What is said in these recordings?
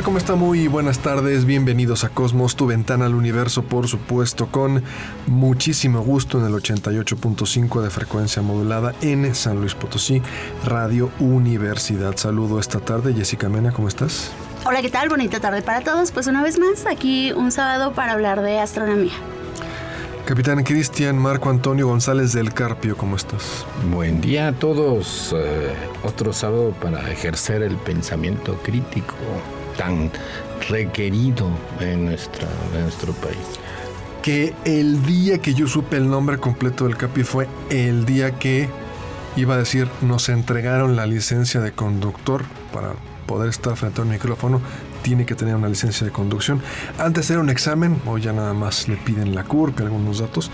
Tal? ¿Cómo está? Muy buenas tardes. Bienvenidos a Cosmos, tu ventana al universo, por supuesto, con muchísimo gusto en el 88.5 de frecuencia modulada en San Luis Potosí, Radio Universidad. Saludo esta tarde. Jessica Mena, ¿cómo estás? Hola, ¿qué tal? Bonita tarde para todos. Pues una vez más, aquí un sábado para hablar de astronomía. Capitán Cristian Marco Antonio González del Carpio, ¿cómo estás? Buen día a todos. Eh, otro sábado para ejercer el pensamiento crítico tan requerido en, nuestra, en nuestro país. Que el día que yo supe el nombre completo del Capi fue el día que iba a decir nos entregaron la licencia de conductor para poder estar frente a un micrófono tiene que tener una licencia de conducción. Antes era un examen, hoy ya nada más le piden la CURP, algunos datos.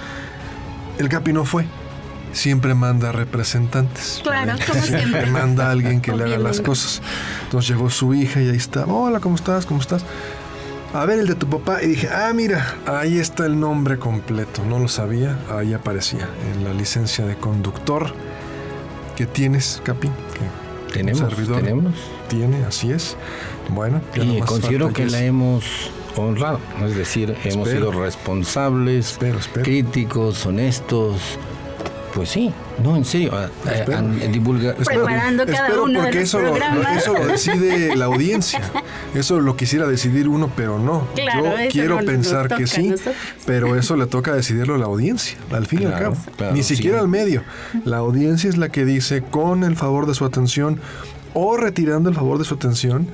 El Capi no fue. Siempre manda representantes. Claro, como Siempre siempre. manda a alguien que le haga las cosas. Entonces llegó su hija y ahí está. Hola, ¿cómo estás? ¿Cómo estás? A ver el de tu papá. Y dije, ah, mira, ahí está el nombre completo. No lo sabía. Ahí aparecía en la licencia de conductor que tienes, Capi. Que Tenemos, un servidor tenemos. tiene, así es. Bueno, ya Y nomás considero que la hemos honrado. Es decir, hemos sido responsables, Espero, espero. críticos, honestos. Pues sí, no, en serio. Espero. a- divulga- Espero, Preparando cada espero uno de porque los eso, lo- programas. eso lo decide la audiencia. Eso lo quisiera decidir uno, pero no. Claro, Yo quiero no pensar que sí, pero eso le toca decidirlo a la audiencia, al fin y al cabo. claro, Ni sí. siquiera al medio. La audiencia es la que dice, con el favor de su atención o retirando el favor de su atención,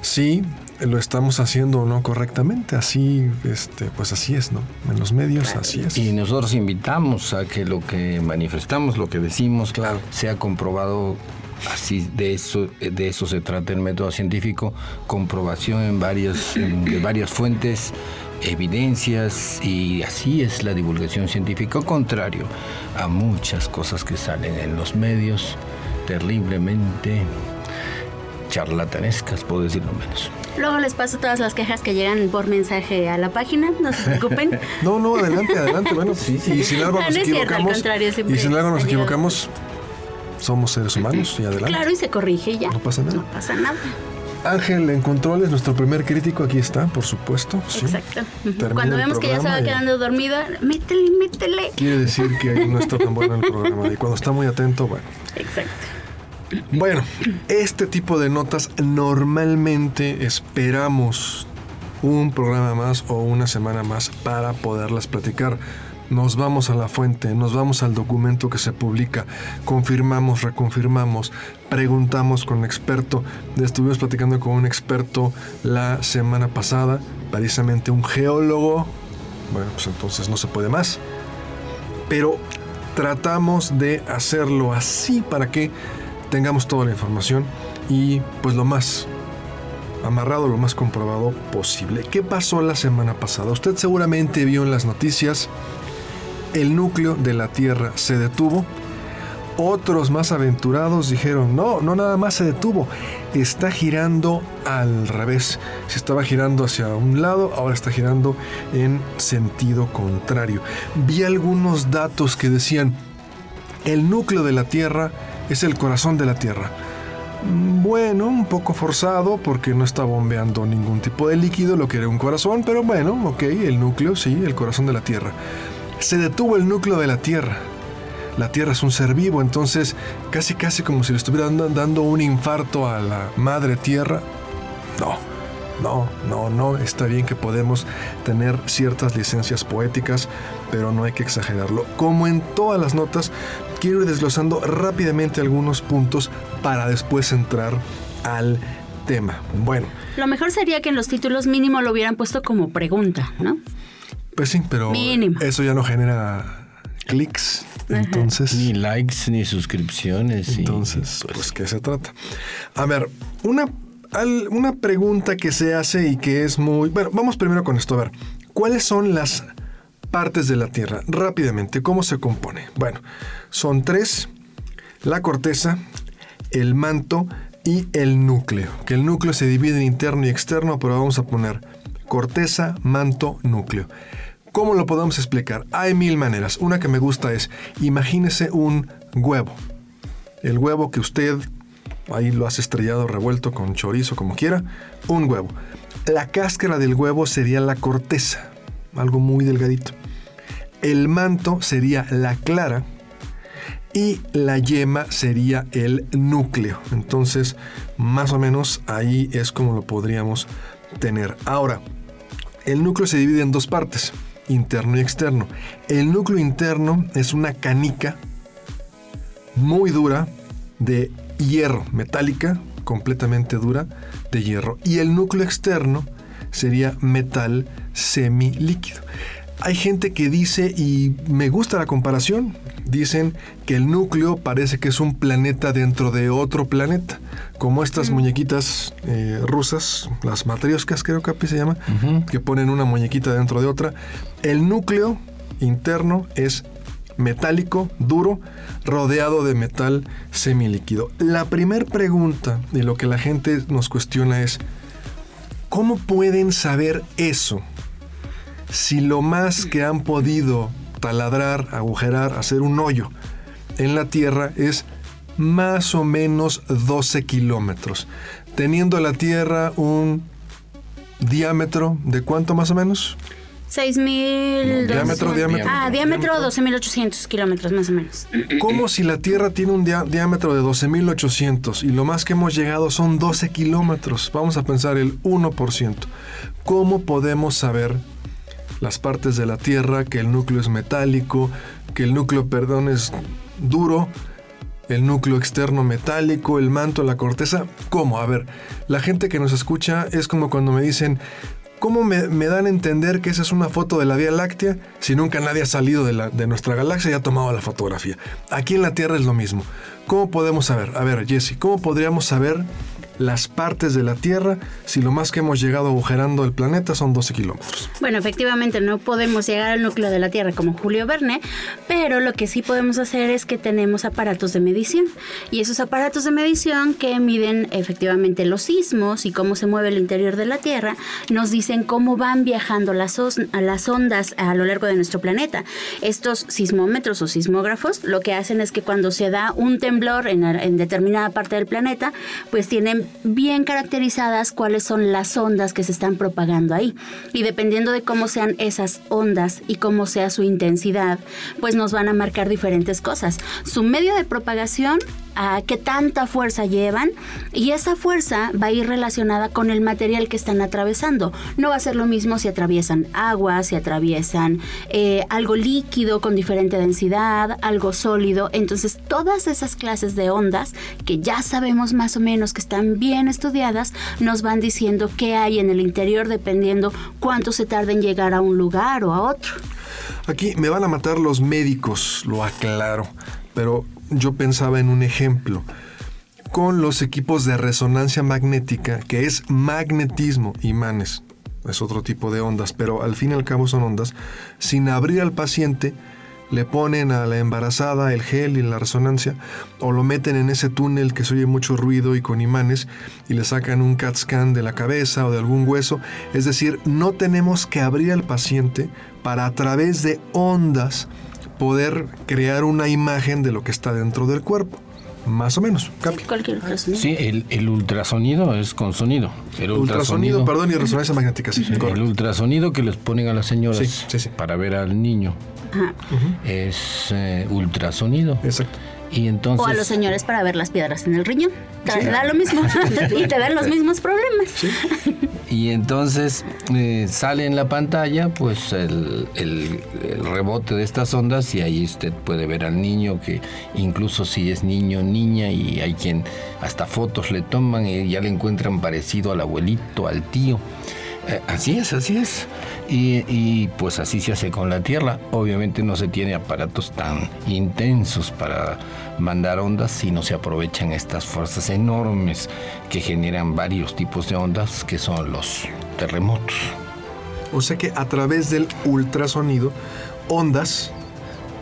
si lo estamos haciendo o no correctamente. Así, este, pues así es, ¿no? En los medios, así es. Y nosotros invitamos a que lo que manifestamos, lo que decimos, Claro. sea comprobado. Así de eso, de eso se trata el método científico, comprobación en varias, en- de varias fuentes, evidencias y así es la divulgación científica, contrario a muchas cosas que salen en los medios, terriblemente charlatanescas, puedo decirlo menos. Luego les paso todas las quejas que llegan por mensaje a la página, no se preocupen. No, no, adelante, adelante. Bueno, y si en algo No, nos no cierto, equivocamos, y nos equivocamos, somos seres humanos y adelante. Claro, y se corrige y ya. No pasa nada. No pasa nada. Ángel en controles, nuestro primer crítico, aquí está, por supuesto. sí. Exacto. Termina Cuando vemos que ya se va y- quedando dormido, métele, métele. Quiere decir que no está tan bueno el programa. Y cuando está muy atento, bueno. Exacto. Bueno, este tipo de notas normalmente esperamos un programa más o una semana más para poderlas platicar. Nos vamos a la fuente, nos vamos al documento que se publica, confirmamos, reconfirmamos, preguntamos con el experto. Estuvimos platicando con un experto la semana pasada, precisamente un geólogo. Bueno, pues entonces no se puede más pero tratamos de hacerlo así para que tengamos toda la información y pues lo más amarrado, lo más comprobado posible. ¿Qué pasó la semana pasada? Usted seguramente vio en las noticias el núcleo de la Tierra se detuvo. Otros más aventurados dijeron, no, no nada más se detuvo, está girando al revés. Si estaba girando hacia un lado, ahora está girando en sentido contrario. Vi algunos datos que decían, el núcleo de la Tierra es el corazón de la Tierra. Bueno, un poco forzado porque no está bombeando ningún tipo de líquido, lo que era un corazón, pero bueno, ok, el núcleo, sí, el corazón de la Tierra. Se detuvo el núcleo de la Tierra. La Tierra es un ser vivo, entonces casi casi como si le estuvieran dan- dando un infarto a la madre Tierra. No, no, no, no. Está bien que podemos tener ciertas licencias poéticas, pero no hay que exagerarlo. Como en todas las notas, quiero ir desglosando rápidamente algunos puntos para después entrar al tema. Bueno, Lo mejor sería que en los títulos mínimo lo hubieran puesto como pregunta, ¿no? pues sí, pero Mínimo. eso ya no genera clics. Entonces, Ni likes, ni suscripciones. y, entonces, pues, ¿qué se trata? A ver, una, una pregunta que se hace y que es muy... Bueno, vamos primero con esto. A ver, ¿cuáles son las partes de la Tierra? Rápidamente, ¿cómo se compone? Bueno, son tres. La corteza, el manto y el núcleo. Que el núcleo se divide en interno y externo, pero vamos a poner corteza, manto, núcleo. ¿Cómo lo podemos explicar? Hay mil maneras. Una que me gusta es, imagínese un huevo. El huevo que usted ahí lo has estrellado, revuelto con chorizo, como quiera. Un huevo. La cáscara del huevo sería la corteza, algo muy delgadito. El manto sería la clara y la yema sería el núcleo. Entonces, más o menos ahí es como lo podríamos tener. Ahora, el núcleo se divide en dos partes, interno y externo. El núcleo interno es una canica muy dura de hierro, metálica, completamente dura de hierro. Y el núcleo externo sería metal semilíquido. Hay gente que dice, y me gusta la comparación, dicen que el núcleo parece que es un planeta dentro de otro planeta, como estas muñequitas eh, rusas, las matrioscas creo que se llama, que ponen una muñequita dentro de otra. El núcleo interno es metálico, duro, rodeado de metal semilíquido. La primera pregunta y lo que la gente nos cuestiona es, ¿cómo pueden saber eso? Si lo más que han podido taladrar, agujerar, hacer un hoyo en la Tierra es más o menos 12 kilómetros, teniendo la Tierra un diámetro de cuánto más o menos? 6.000... Diámetro, diámetro. Ah, diámetro 12.800 kilómetros más o menos. Como si la Tierra tiene un dia- diámetro de 12.800 y lo más que hemos llegado son 12 kilómetros. Vamos a pensar el 1%. ¿Cómo podemos saber las partes de la Tierra que el núcleo es metálico, que el núcleo, perdón, es duro, el núcleo externo metálico, el manto, la corteza? ¿Cómo? A ver, la gente que nos escucha es como cuando me dicen, ¿Cómo me, dan a entender que esa es una foto de la Vía Láctea si nunca nadie ha salido de, de nuestra galaxia y ha tomado la fotografía? Aquí en la Tierra es lo mismo. ¿Cómo podemos saber? A ver, Jesse, ¿cómo podríamos saber las partes de la Tierra si lo más que hemos llegado agujerando el planeta son 12 kilómetros? Bueno, efectivamente no podemos llegar al núcleo de la Tierra como Julio Verne, pero lo que sí podemos hacer es que tenemos aparatos de medición. Y esos aparatos de medición que miden efectivamente los sismos y cómo se mueve el interior de la Tierra, nos dicen cómo van viajando las, las ondas a lo largo de nuestro planeta. Estos sismómetros o sismógrafos lo que hacen es que cuando se da un temblor en, en determinada parte del planeta, pues tienen bien caracterizadas cuáles son las ondas que se están propagando ahí. Y dependiendo de cómo sean esas ondas y cómo sea su intensidad, pues nos van a marcar diferentes cosas. Su medio de propagación, a qué tanta fuerza llevan, y esa fuerza va a ir relacionada con el material que están atravesando. No va a ser lo mismo si atraviesan agua, si atraviesan eh, algo líquido con diferente densidad, algo sólido. Entonces, todas esas clases de ondas que ya sabemos más o menos que están bien estudiadas, nos van diciendo qué hay en el interior dependiendo cuánto se tarda en llegar a un lugar o a otro. Aquí me van a matar los médicos, lo aclaro, pero yo pensaba en un ejemplo. Con los equipos de resonancia magnética, que es magnetismo, imanes, es otro tipo de ondas, pero al fin y al cabo son ondas, sin abrir al paciente, le ponen a la embarazada el gel y la resonancia, o lo meten en ese túnel que se oye mucho ruido y con imanes, y le sacan un CAT scan de la cabeza o de algún hueso. Es decir, no tenemos que abrir al paciente para a través de ondas poder crear una imagen de lo que está dentro del cuerpo. Más o menos. Capi. Cualquier otro sonido. Sí, el, el ultrasonido es con sonido. El Ultrasonido, perdón, y resonancia magnética, sí. El correcto. ultrasonido que les ponen a las señoras Sí, sí, sí. para ver al niño Ajá. es eh, ultrasonido. Exacto. Y entonces O a los señores para ver las piedras en el riñón. Te da lo mismo. y te dan los mismos problemas. y entonces eh, sale en la pantalla pues el, el- el rebote de estas ondas y ahí usted puede ver al niño que incluso si es niño niña y hay quien hasta fotos le toman y ya le encuentran parecido al abuelito, al tío. Eh, así es, así es. Y, y, pues así se hace con la Tierra. Obviamente no se tiene aparatos tan intensos para mandar ondas si no se aprovechan estas fuerzas enormes que generan varios tipos de ondas que son los terremotos. O sea que a través del ultrasonido, ondas,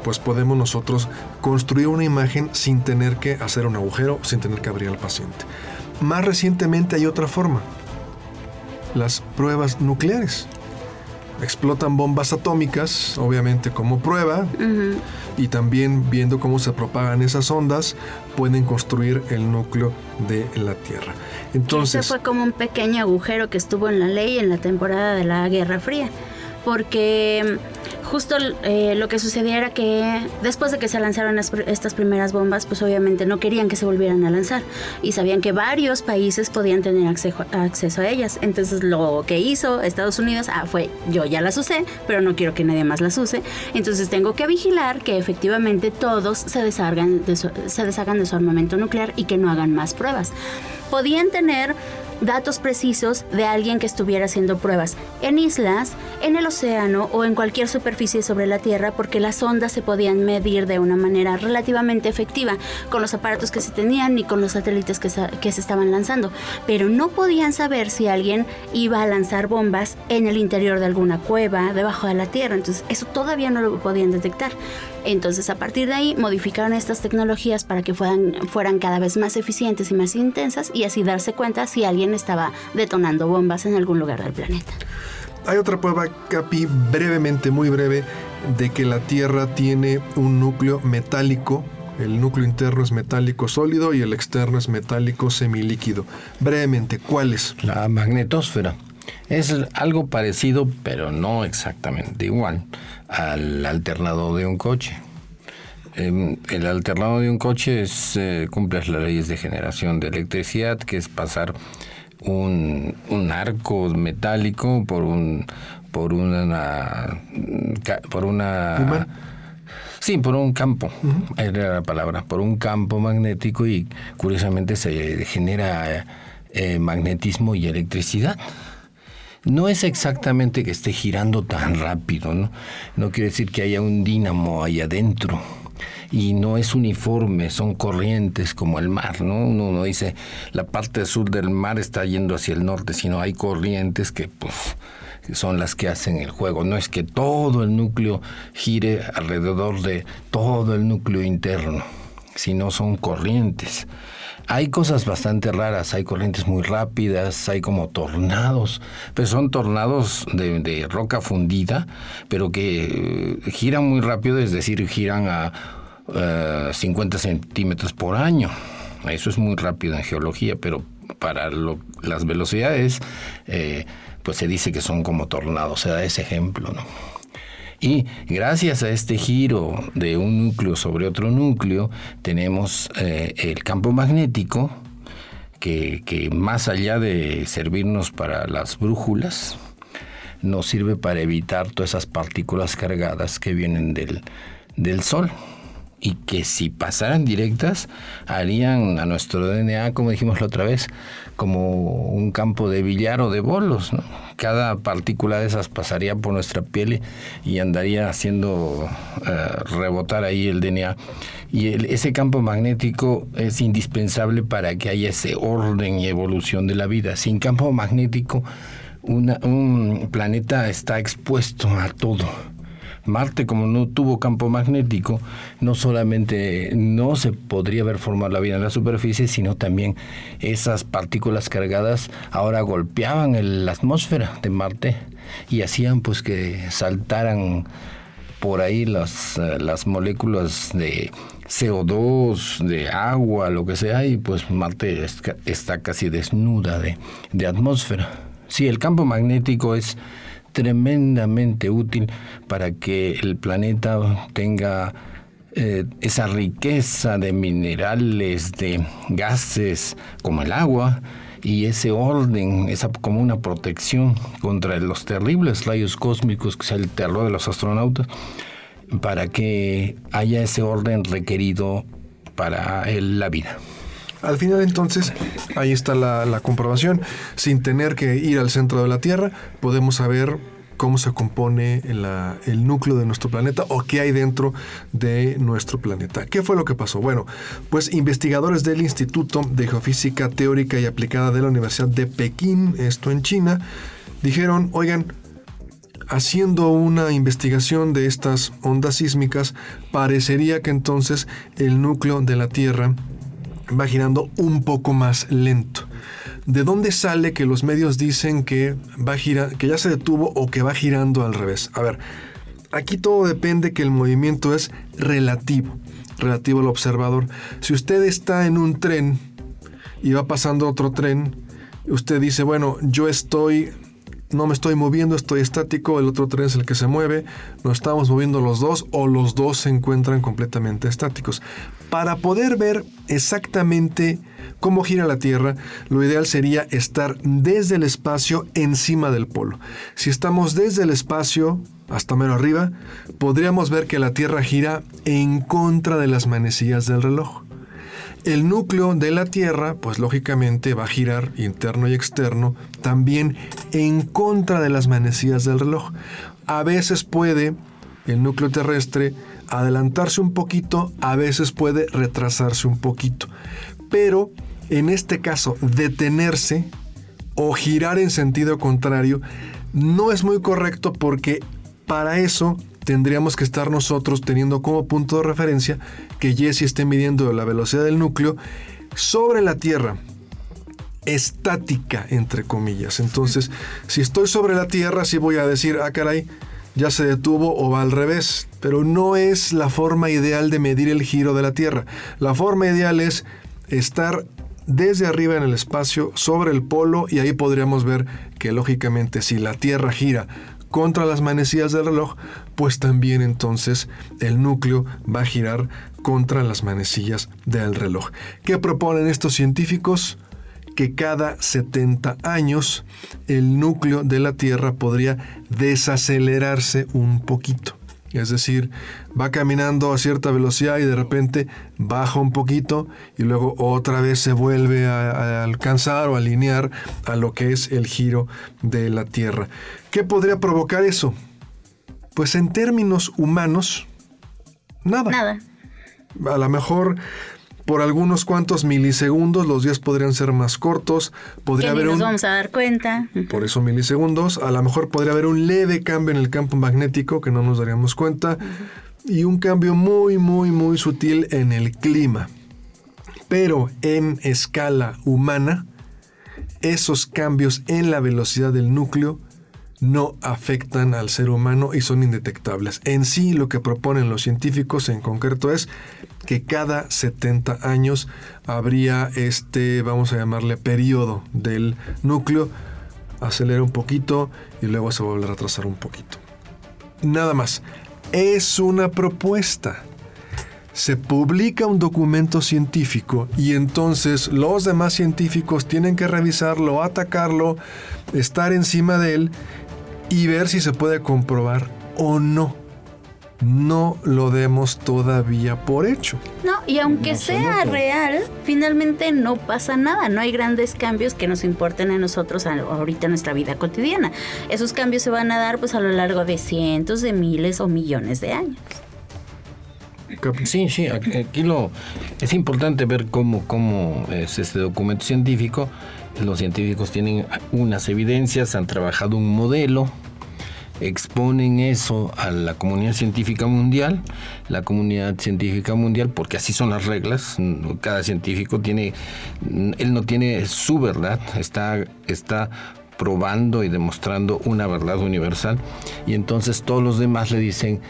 pues podemos nosotros construir una imagen sin tener que hacer un agujero, sin tener que abrir al paciente. Más recientemente hay otra forma, las pruebas nucleares. Explotan bombas atómicas, obviamente como prueba, y también viendo cómo se propagan esas ondas, pueden construir el núcleo de la Tierra. Entonces, Ese fue como un pequeño agujero que estuvo en la ley en la temporada de la Guerra Fría, porque justo eh, lo que sucedía era que después de que se lanzaron estas primeras bombas, pues obviamente no querían que se volvieran a lanzar y sabían que varios países podían tener acceso, a ellas. Entonces lo que hizo Estados Unidos ah, fue, yo ya las usé, pero no quiero que nadie más las use. Entonces tengo que vigilar que efectivamente todos se deshagan de se deshagan de su armamento nuclear y que no hagan más pruebas. Podían tener datos precisos de alguien que estuviera haciendo pruebas en islas, en el océano o en cualquier superficie sobre la Tierra porque las ondas se podían medir de una manera relativamente efectiva con los aparatos que se tenían y con los satélites que se, que se estaban lanzando, pero no podían saber si alguien iba a lanzar bombas en el interior de alguna cueva, debajo de la Tierra, entonces eso todavía no lo podían detectar. Entonces, a partir de ahí, modificaron estas tecnologías para que fueran, fueran cada vez más eficientes y más intensas y así darse cuenta si alguien estaba detonando bombas en algún lugar del planeta. Hay otra prueba, Capi, brevemente, muy breve, de que la Tierra tiene un núcleo metálico. El núcleo interno es metálico sólido y el externo es metálico semilíquido. Brevemente, ¿cuál es? La magnetosfera. Es algo parecido, pero no exactamente igual, al alternado de un coche. Em, el alternado de un coche es, eh, cumple las leyes de generación de electricidad, que es pasar un, arco metálico por un por una por una sí por un campo era la palabra por un campo magnético y curiosamente se genera eh, magnetismo y electricidad no es exactamente que esté girando tan rápido, ¿no? No quiere decir que haya un dínamo ahí adentro. Y no es uniforme, son corrientes como el mar, ¿no? Uno no dice la parte sur del mar está yendo hacia el norte, sino hay corrientes que, pues, son las que hacen el juego. No es que todo el núcleo gire alrededor de todo el núcleo interno, sino son corrientes. Hay cosas bastante raras, hay corrientes muy rápidas, hay como tornados, pero son tornados de, roca fundida, pero que eh, giran muy rápido, es decir, giran a 50 eh, centímetros por año. Eso es muy rápido en geología, pero para las velocidades, eh, pues se dice que son como tornados, se da ese ejemplo, ¿no? Y gracias a este giro de un núcleo sobre otro núcleo, tenemos eh, el campo magnético, que, que, más allá de servirnos para las brújulas, nos sirve para evitar todas esas partículas cargadas que vienen del, del Sol y que si pasaran directas harían a nuestro DNA, como dijimos la otra vez, como un campo de billar o de bolos. Cada partícula de esas pasaría por nuestra piel y andaría haciendo eh, rebotar ahí el DNA. Y ese campo magnético es indispensable para que haya ese orden y evolución de la vida. Sin campo magnético, un planeta está expuesto a todo Marte, como no tuvo campo magnético, no solamente no se podría ver formar la vida en la superficie, sino también esas partículas cargadas ahora golpeaban la atmósfera de Marte y hacían pues que saltaran por ahí las, eh, las moléculas de CO2, de agua, lo que sea, y pues Marte está casi desnuda de, de atmósfera. Sí, el campo magnético es tremendamente útil para que el planeta tenga eh, esa riqueza de minerales, de gases como el agua y ese orden, esa como una protección contra los terribles rayos cósmicos que es el terror de los astronautas, para que haya ese orden requerido para la vida. Al final entonces, ahí está la, la comprobación. Sin tener que ir al centro de la Tierra, podemos saber cómo se compone la- el núcleo de nuestro planeta o qué hay dentro de nuestro planeta. ¿Qué fue lo que pasó? Bueno, pues investigadores del Instituto de Geofísica Teórica y Aplicada de la Universidad de Pekín, esto en China, dijeron, oigan, haciendo una investigación de estas ondas sísmicas, parecería que entonces el núcleo de la Tierra va girando un poco más lento. ¿De dónde sale que los medios dicen que va a girar, que ya se detuvo o que va girando al revés? A ver, aquí todo depende que el movimiento es relativo, relativo al observador. Si usted está en un tren y va pasando otro tren, usted dice, bueno, yo estoy no me estoy moviendo, estoy estático, el otro tren es el que se mueve, nos estamos moviendo los dos o los dos se encuentran completamente estáticos. Para poder ver exactamente cómo gira la Tierra, lo ideal sería estar desde el espacio encima del polo. Si estamos desde el espacio hasta mero arriba, podríamos ver que la Tierra gira en contra de las manecillas del reloj. El núcleo de la Tierra, pues lógicamente va a girar interno y externo también en contra de las manecillas del reloj. A veces puede el núcleo terrestre adelantarse un poquito, a veces puede retrasarse un poquito. Pero en este caso, detenerse o girar en sentido contrario no es muy correcto porque para eso tendríamos que estar nosotros teniendo como punto de referencia que Jesse esté midiendo la velocidad del núcleo sobre la Tierra, estática, entre comillas. Entonces, si estoy sobre la Tierra, sí voy a decir, ah, caray, ya se detuvo o va al revés, pero no es la forma ideal de medir el giro de la Tierra. La forma ideal es estar desde arriba en el espacio sobre el polo y ahí podríamos ver que lógicamente si la Tierra gira contra las manecillas del reloj, pues también entonces el núcleo va a girar contra las manecillas del reloj. ¿Qué proponen estos científicos? Que cada 70 años el núcleo de la Tierra podría desacelerarse un poquito. Es decir, va caminando a cierta velocidad y de repente baja un poquito y luego otra vez se vuelve a, a, alcanzar o alinear a lo que es el giro de la Tierra. ¿Qué podría provocar eso? Pues en términos humanos, nada. Nada. A lo mejor por algunos cuantos milisegundos los días podrían ser más cortos, podría que ni haber nos un vamos a dar cuenta. por eso milisegundos, a lo mejor podría haber un leve cambio en el campo magnético que no nos daríamos cuenta y un cambio muy muy muy sutil en el clima. Pero en escala humana, esos cambios en la velocidad del núcleo no afectan al ser humano y son indetectables. En sí lo que proponen los científicos en concreto es que cada 70 años habría este, vamos a llamarle, periodo del núcleo, acelera un poquito y luego se vuelve a retrasar un poquito. Nada más, es una propuesta. Se publica un documento científico y entonces los demás científicos tienen que revisarlo, atacarlo, estar encima de él y ver si se puede comprobar o no. No lo demos todavía por hecho. No, y aunque No, sea real, finalmente no pasa nada. No hay grandes cambios que nos importen a nosotros ahorita en nuestra vida cotidiana. Esos cambios se van a dar pues a lo largo de cientos de miles o millones de años. Sí, sí, aquí aquí lo es importante ver cómo, cómo es este documento científico. Los científicos tienen unas evidencias, han trabajado un modelo, exponen eso a la comunidad científica mundial, la comunidad científica mundial, porque así son las reglas, cada científico tiene, él no tiene su verdad, está, está probando y demostrando una verdad universal, y entonces todos los demás le dicen,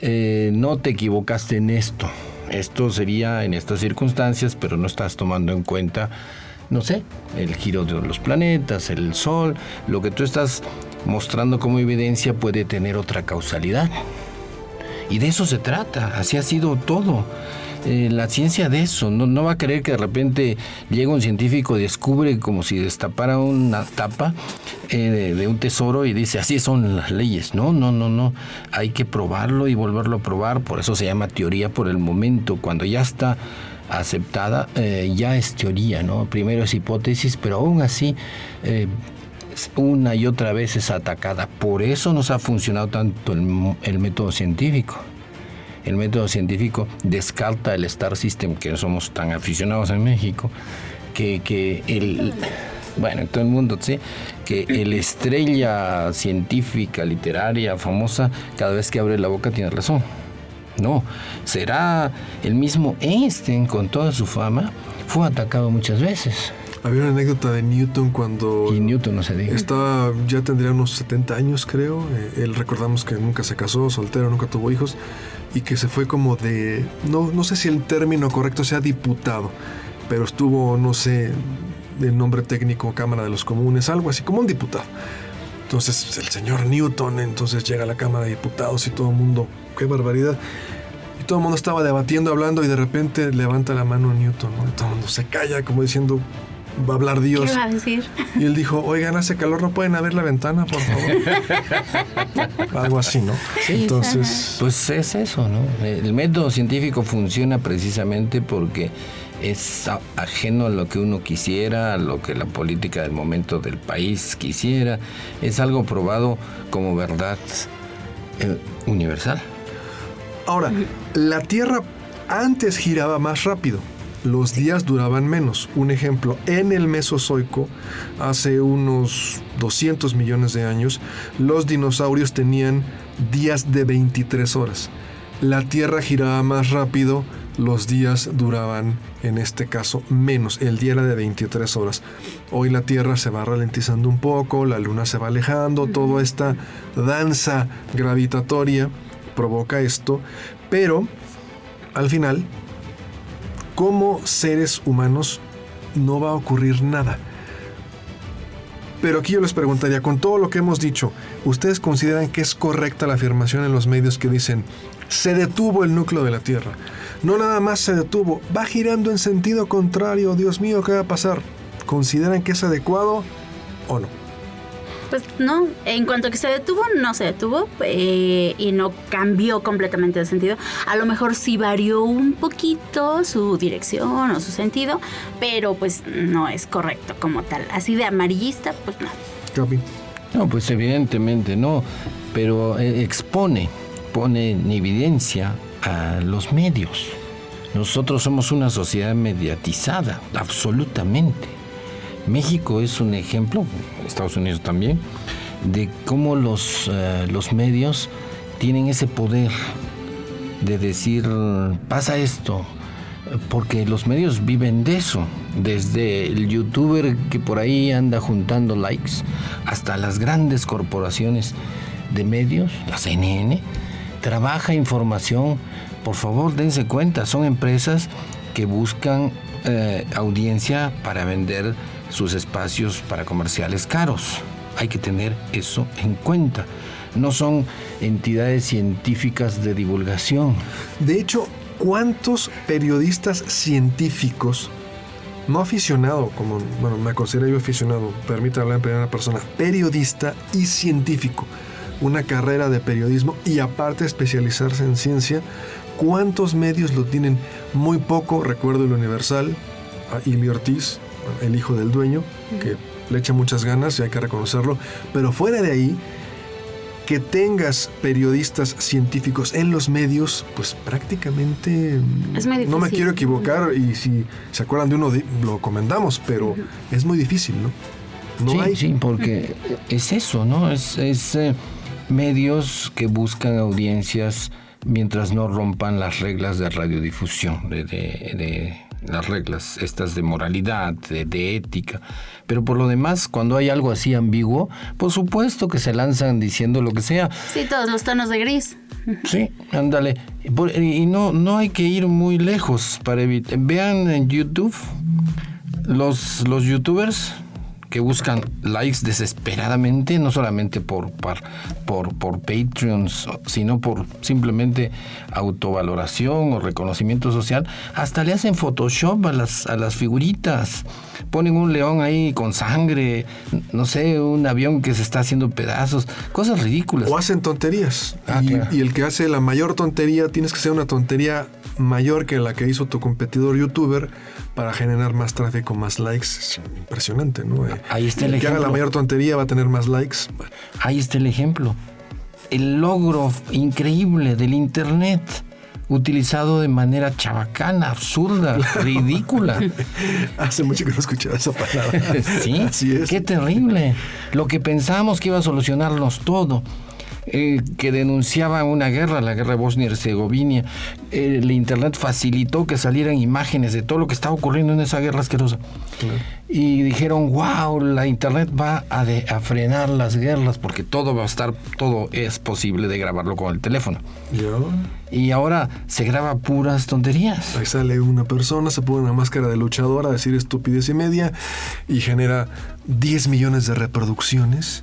eh, no te equivocaste en esto, esto sería en estas circunstancias, pero no estás tomando en cuenta no sé, el giro de los planetas, el Sol, lo que tú estás mostrando como evidencia puede tener otra causalidad. Y de eso se trata, así ha sido todo. eh, la ciencia de eso. No, no va a creer que de repente llega un científico, descubre como si destapara una tapa eh, de, un tesoro y dice, así son las leyes. No, no, no, no. Hay que probarlo y volverlo a probar. Por eso se llama teoría por el momento. Cuando ya está aceptada, eh, ya es teoría, ¿no? Primero es hipótesis, pero aún así una y otra vez es atacada. Por eso nos ha funcionado tanto el método científico el método científico descarta el Star System, que somos tan aficionados en México, que, que el, bueno, en todo el mundo, sí, que el estrella científica, literaria, famosa, cada vez que abre la boca tiene razón. No, será el mismo Einstein con toda su fama, fue atacado muchas veces. Había una anécdota de Newton cuando... Y Newton no se diga. Estaba, ya tendría unos 70 años creo. Eh, él recordamos que nunca se casó, soltero, nunca tuvo hijos y que se fue como de, no, no sé si el término correcto sea diputado, pero estuvo, no sé, el nombre técnico, Cámara de los Comunes, algo así, como un diputado. Entonces el señor Newton entonces llega a la Cámara de Diputados y todo el mundo, qué barbaridad. Y todo el mundo estaba debatiendo, hablando y de repente levanta la mano Newton, ¿no? Y todo el mundo se calla como diciendo, va a hablar Dios. ¿Qué va a decir? Y él dijo, oigan, hace calor, ¿no pueden abrir la ventana, por favor? Algo así, ¿no? Entonces... Pues es eso, ¿no? El método científico funciona precisamente porque es ajeno a lo que uno quisiera, a lo que la política del momento del país quisiera. Es algo probado como verdad eh, universal. Ahora, la Tierra antes giraba más rápido los días duraban menos. Un ejemplo, en el Mesozoico, hace unos 200 millones de años, los dinosaurios tenían días de 23 horas. La Tierra giraba más rápido, los días duraban, en este caso, menos. El día era de 23 horas. Hoy la Tierra se va ralentizando un poco, la Luna se va alejando, toda esta danza gravitatoria provoca esto, pero al final como seres humanos no va a ocurrir nada. Pero aquí yo les preguntaría, con todo lo que hemos dicho, ¿ustedes consideran que es correcta la afirmación en los medios que dicen, se detuvo el núcleo de la Tierra? No nada más se detuvo, va girando en sentido contrario, Dios mío, ¿qué va a pasar? ¿Consideran que es adecuado o no? Pues no, en cuanto a que se detuvo, no se detuvo eh, y no cambió completamente de sentido. A lo mejor sí varió un poquito su dirección o su sentido, pero pues no es correcto como tal. Así de amarillista, pues no. No, pues evidentemente no, pero eh, expone, pone en evidencia a los medios. Nosotros somos una sociedad mediatizada, absolutamente. México es un ejemplo, Estados Unidos también, de cómo los, eh, los medios tienen ese poder de decir, pasa esto, porque los medios viven de eso, desde el youtuber que por ahí anda juntando likes, hasta las grandes corporaciones de medios, la CNN, trabaja información, por favor dense cuenta, son empresas que buscan eh, audiencia para vender sus espacios para comerciales caros. Hay que tener eso en cuenta. No son entidades científicas de divulgación. De hecho, ¿cuántos periodistas científicos, no aficionado, como, bueno, me considero yo aficionado, permite hablar en primera persona, periodista y científico, una carrera de periodismo y aparte especializarse en ciencia, ¿cuántos medios lo tienen? Muy poco, recuerdo el Universal, a Ili Ortiz, el hijo del dueño, que le echa muchas ganas y hay que reconocerlo, pero fuera de ahí, que tengas periodistas científicos en los medios, pues prácticamente no me quiero equivocar y si se acuerdan de uno lo comentamos, pero es muy difícil, ¿no? sí, hay... sí, porque es eso, ¿no? Es, eh, medios que buscan audiencias mientras no rompan las reglas de radiodifusión, de las reglas estas de moralidad, de, ética. Pero por lo demás, cuando hay algo así ambiguo, por supuesto que se lanzan diciendo lo que sea. Sí, todos los tonos de gris. Sí, ándale. Y no, no hay que ir muy lejos para evitar. Vean en YouTube los, los youtubers que buscan likes desesperadamente, no solamente por, por, por, por Patreons, sino por simplemente autovaloración o reconocimiento social, hasta le hacen Photoshop a las, a las figuritas. Ponen un león ahí con sangre, no sé, un avión que se está haciendo pedazos, cosas ridículas. O hacen tonterías. Ah, y, claro. y el que hace la mayor tontería, tienes que ser una tontería mayor que la que hizo tu competidor youtuber para generar más tráfico, más likes. Es impresionante, ¿no? Eh, Ahí está el que haga la ejemplo. mayor tontería va a tener más likes. Ahí está el ejemplo. El logro increíble del Internet utilizado de manera chabacana, absurda, ridícula. Hace mucho que no escuchaba esa palabra. Sí, Así es. qué terrible. Lo que pensamos que iba a solucionarnos todo. Eh, que denunciaban una guerra, la guerra de Bosnia y Herzegovina. Eh, el Internet facilitó que salieran imágenes de todo lo que estaba ocurriendo en esa guerra asquerosa. Y dijeron, wow, la Internet va a, de- a frenar las guerras porque todo va a estar, todo es posible de grabarlo con el teléfono. Yo, Y ahora se graba puras tonterías. ahí sale una persona, se pone una máscara de luchador a decir estupidez y media y genera 10 millones de reproducciones.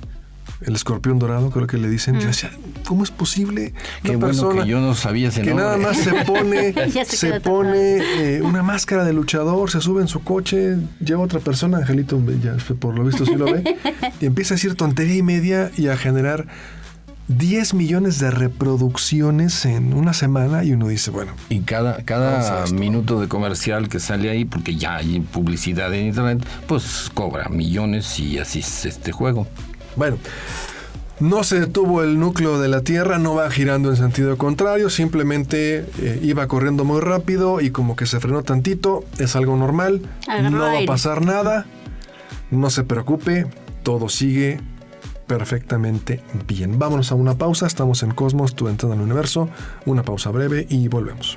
El escorpión dorado, creo que le dicen. Yo decía, ¿cómo es posible? Qué una bueno persona que yo no sabía ese que nombre. nada más se pone, se pone eh, una máscara de luchador, se sube en su coche, lleva otra persona, Angelito, ya por lo visto sí lo ve, y empieza a decir tontería y media y a generar 10 millones de reproducciones en una semana y uno dice, bueno, Y cada, cada minuto de comercial que sale ahí, porque ya hay publicidad en internet, pues cobra millones y así es este juego. Bueno, no se detuvo el núcleo de la Tierra, no va girando en sentido contrario, simplemente eh, iba corriendo muy rápido y como que se frenó tantito, es algo normal, Agarró no va a pasar nada, no se preocupe, todo sigue perfectamente bien. Vámonos a una pausa, estamos en Cosmos, tu entrada al universo, una pausa breve y volvemos.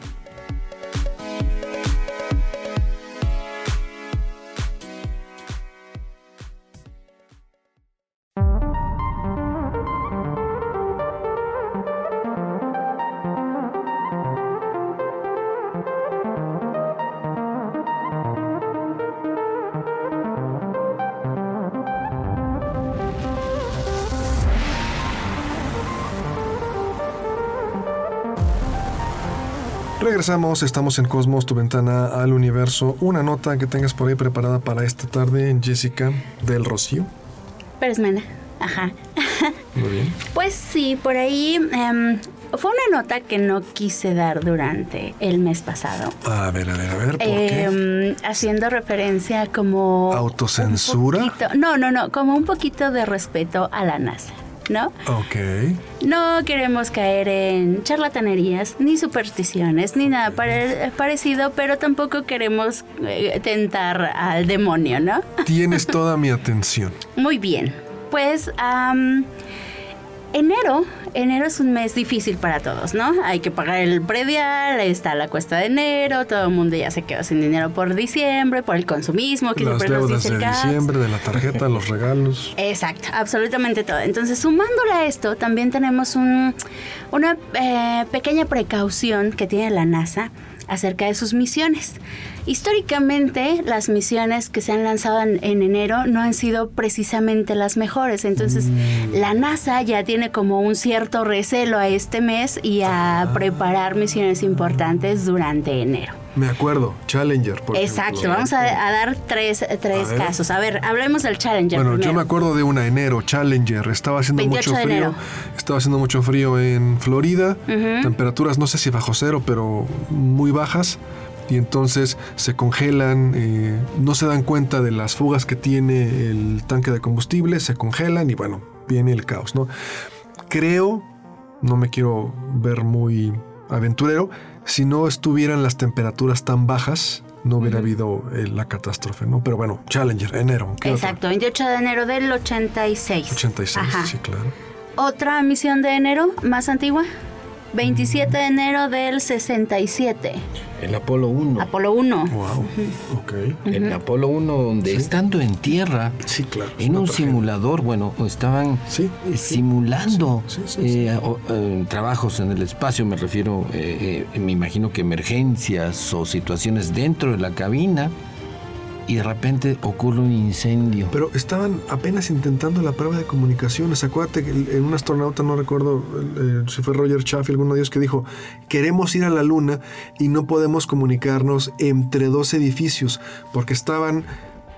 Regresamos, estamos en Cosmos, tu ventana al universo. Una nota que tengas por ahí preparada para esta tarde, Jessica del Rocío. Pérez Mena. Ajá. Muy bien. Pues sí, por ahí em, fue una nota que no quise dar durante el mes pasado. A ver, a ver, a ver, ¿por qué? Em, haciendo referencia como... ¿Autocensura? poquito- no, no, no, como un poquito de respeto a la NASA, ¿no? Ok. No queremos caer en charlatanerías, ni supersticiones, ni nada pare- parecido, pero tampoco queremos eh, tentar al demonio, ¿no? Tienes toda mi atención. Muy bien. Pues enero, enero es un mes difícil para todos, ¿no? Hay que pagar el predial, está la cuesta de enero, todo el mundo ya se quedó sin dinero por diciembre, por el consumismo que Las siempre nos deudas dice de el CAPS. diciembre, de la tarjeta, los regalos. Exacto, absolutamente todo. Entonces, sumándole a esto, también tenemos un- una eh, pequeña precaución que tiene la NASA acerca de sus misiones. Históricamente, las misiones que se han lanzado en, en enero no han sido precisamente las mejores. Entonces, la NASA ya tiene como un cierto recelo a este mes y a preparar misiones importantes durante enero. Me acuerdo, Challenger. Por Exacto, ejemplo. vamos a, a dar tres, tres A casos. A ver, hablemos del Challenger. Bueno, yo me acuerdo de una enero, Challenger. Estaba haciendo 28 mucho frío. enero. Estaba haciendo mucho frío en Florida. Temperaturas, no sé si bajo cero, pero muy bajas. Y entonces se congelan, eh, no se dan cuenta de las fugas que tiene el tanque de combustible, se congelan y bueno, viene el caos, ¿no? Creo, no me quiero ver muy aventurero, si no estuvieran las temperaturas tan bajas, no hubiera habido eh, la catástrofe, ¿no? Pero bueno, Challenger, enero. Exacto, 28 de enero del 86. 86, Ajá. sí, claro. Otra misión de enero más antigua, 27 de enero del 67. El Apolo 1. Apolo 1. Wow, ok. El Apolo 1, donde estando en tierra, Sí, claro. en un tragedia. simulador, bueno, estaban Sí, sí, simulando sí, sí, sí. eh, o- eh, trabajos en el espacio, me refiero, eh, eh, me imagino que emergencias o situaciones dentro de la cabina. Y de repente ocurre un incendio. Pero estaban apenas intentando la prueba de comunicaciones. Acuérdate que en un astronauta, no recuerdo eh, si fue Roger Chaffee, alguno de ellos, que dijo, queremos ir a la Luna y no podemos comunicarnos entre dos edificios porque estaban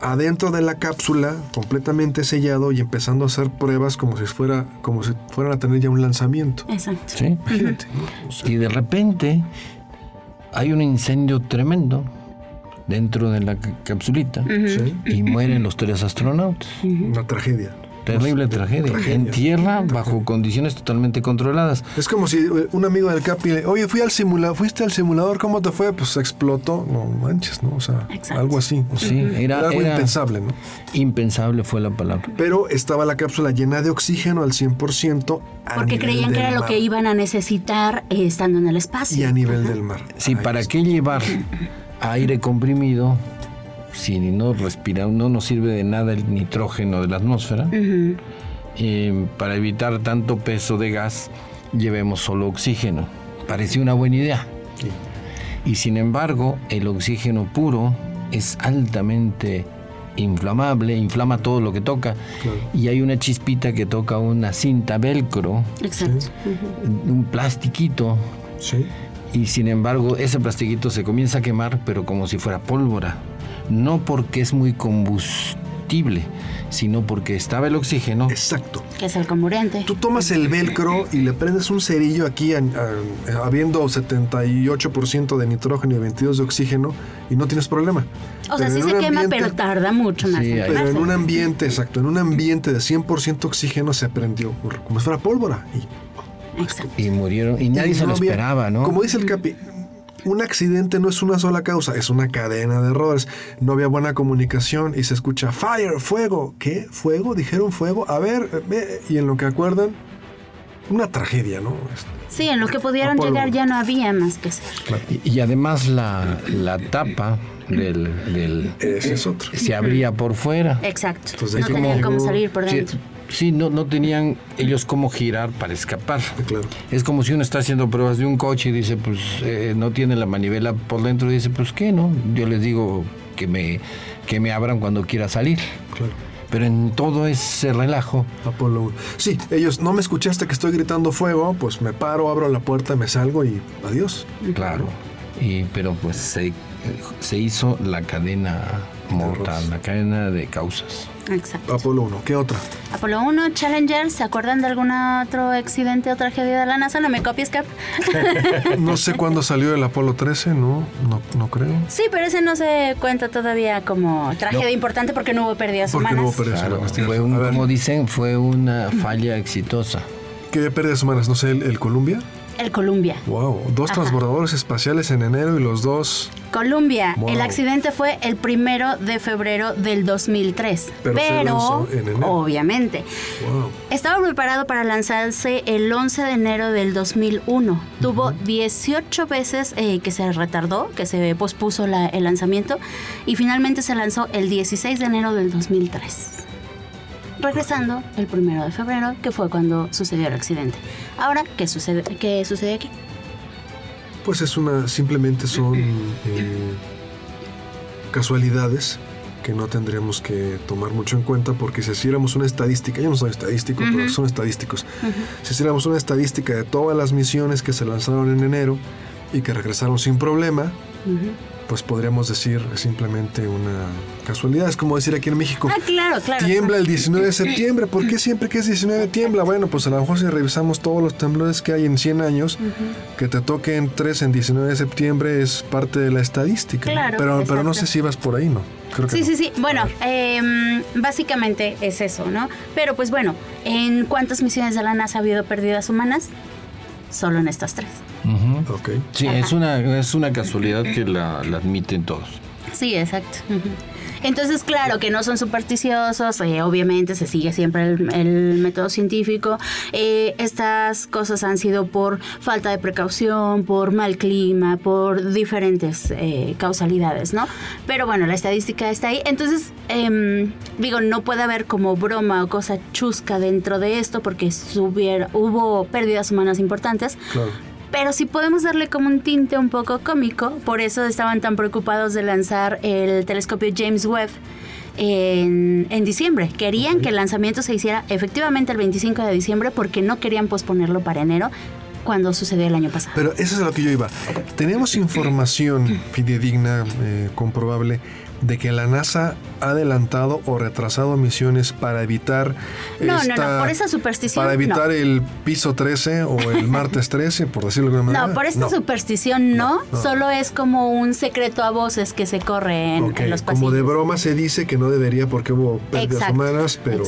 adentro de la cápsula completamente sellado y empezando a hacer pruebas como si fuera como si fueran a tener ya un lanzamiento. Exacto. ¿Sí? Y de repente hay un incendio tremendo dentro de la capsulita Sí. y mueren los tres astronautas. Una tragedia. Terrible tragedia. En tierra, bajo condiciones totalmente controladas. Es como si eh, un amigo del Capi le, oye, fui al simulador, fuiste al simulador, ¿cómo te fue? Pues explotó, no manches, ¿no? O sea, Exacto. algo así. O sea, Sí, era- algo era- impensable, ¿no? Impensable fue la palabra. Pero estaba la cápsula llena de oxígeno al 100%. a Porque nivel creían que era lo que iban a necesitar eh, estando en el espacio. Y a nivel del mar. Sí, Ahí ¿para está. qué llevar aire comprimido si no respira, no nos sirve de nada el nitrógeno de la atmósfera? Eh, para evitar tanto peso de gas, llevemos solo oxígeno. Parecía una buena idea. Sí. Y sin embargo, el oxígeno puro es altamente inflamable, inflama todo lo que toca. Claro. Y hay una chispita que toca una cinta velcro, Exacto. Un plastiquito, Sí. Y sin embargo ese plastiquito se comienza a quemar, pero como si fuera pólvora. No porque es muy combustible, sino porque estaba el oxígeno. Exacto. Que es el comburente. Tú tomas el velcro y le prendes un cerillo aquí a- a- habiendo 78% de nitrógeno y 22 de oxígeno y no tienes problema. O sea, sí se quema, ambiente- pero tarda mucho más Sí, en Pero en un ambiente, exacto, en un ambiente de 100% oxígeno se prendió como si fuera pólvora. Y, Exacto. Y murieron, y nadie y se no lo había- esperaba, ¿no? Como dice el Capi, un accidente no es una sola causa, es una cadena de errores. No había buena comunicación y se escucha fire, fuego. ¿Qué? ¿Fuego? ¿Dijeron fuego? A ver, eh, ve. y en lo que acuerdan, una tragedia, ¿no? Sí, en lo que pudieron Apolo. llegar ya no había más que hacer. Y, y además la, la tapa del, del- Ese es otro. se abría por fuera. Exacto. Entonces, no ¿cómo- tenían cómo salir por dentro. sí, no, no tenían ellos cómo girar para escapar. Claro. Es como si uno está haciendo pruebas de un coche y dice, pues eh, no tiene la manivela por dentro. Y dice, pues qué, ¿no? Yo les digo que me, que me abran cuando quiera salir. Claro. Pero en todo ese relajo, Apolo 1. Sí, ellos, no me escuchaste que estoy gritando fuego, pues me paro, abro la puerta, me salgo y adiós. claro. Y, pero pues se, se hizo la cadena mortal, la cadena de causas. Exacto. Apolo 1. ¿Qué otra? Apolo 1, Challenger, ¿se acuerdan de algún otro accidente o tragedia de la NASA? No me copies, Cap. No sé cuándo salió el Apolo 13, no, no, no creo. Sí, pero ese no se cuenta todavía como tragedia importante porque no hubo pérdidas Porque no humanas. hubo pérdidas Claro, humanas, fue un, como dicen, fue una falla exitosa. ¿Qué pérdidas humanas? No sé, el, el Columbia. El Columbia. Wow, dos Ajá. transbordadores espaciales en enero y los dos. Columbia. Wow. El accidente fue el primero de febrero del 2003. Pero en enero. obviamente. Wow. Estaba preparado para lanzarse el 11 de enero del 2001. Tuvo 18 veces eh, que se retardó, que se pospuso la- el lanzamiento y finalmente se lanzó el 16 de enero del 2003. Regresando el 1 de febrero, que fue cuando sucedió el accidente. Ahora, ¿qué sucede, qué sucede aquí? Pues es una, simplemente son eh, casualidades que no tendríamos que tomar mucho en cuenta porque si hiciéramos una estadística, yo no soy estadístico, pero son estadísticos, si hiciéramos una estadística de todas las misiones que se lanzaron en enero y que regresaron sin problema, pues podríamos decir simplemente una casualidad. Es como decir aquí en México, Ah, claro, claro. Tiembla el 19 de septiembre. ¿Por qué siempre que es 19 tiembla? Bueno, pues a lo mejor si revisamos todos los temblores que hay en 100 años, que te toquen 3 en 19 de septiembre es parte de la estadística. ¿no? Claro, pero, pero no sé si vas por ahí, ¿no? Creo que Sí, no. sí, sí. Bueno, em, básicamente es eso, ¿no? Pero pues bueno, ¿en cuántas misiones de la NASA ha habido pérdidas humanas? Solo en estas tres. Sí, es una, es una casualidad que la, la admiten todos. Sí, exacto. Entonces, claro que no son supersticiosos, eh, obviamente se sigue siempre el, el método científico. Eh, estas cosas han sido por falta de precaución, por mal clima, por diferentes eh, causalidades, ¿no? Pero bueno, la estadística está ahí. Entonces, em, digo, no puede haber como broma o cosa chusca dentro de esto porque subiera- hubo pérdidas humanas importantes. Claro. Pero sí podemos darle como un tinte un poco cómico, por eso estaban tan preocupados de lanzar el telescopio James Webb. En, en diciembre. Querían que el lanzamiento se hiciera efectivamente el 25 de diciembre porque no querían posponerlo para enero cuando sucedió el año pasado. Pero eso es a lo que yo iba. Tenemos información fidedigna, eh, comprobable, de que la NASA ha adelantado o retrasado misiones para evitar No, esta- no, no, por esa superstición. para evitar no. el piso 13 o el martes 13, por decirlo de alguna manera. No, por esta No. superstición no, no. solo es como un secreto a voces que se corre en, los pasillos. Como de broma se dice que no debería porque hubo pérdidas Exacto, humanas, pero.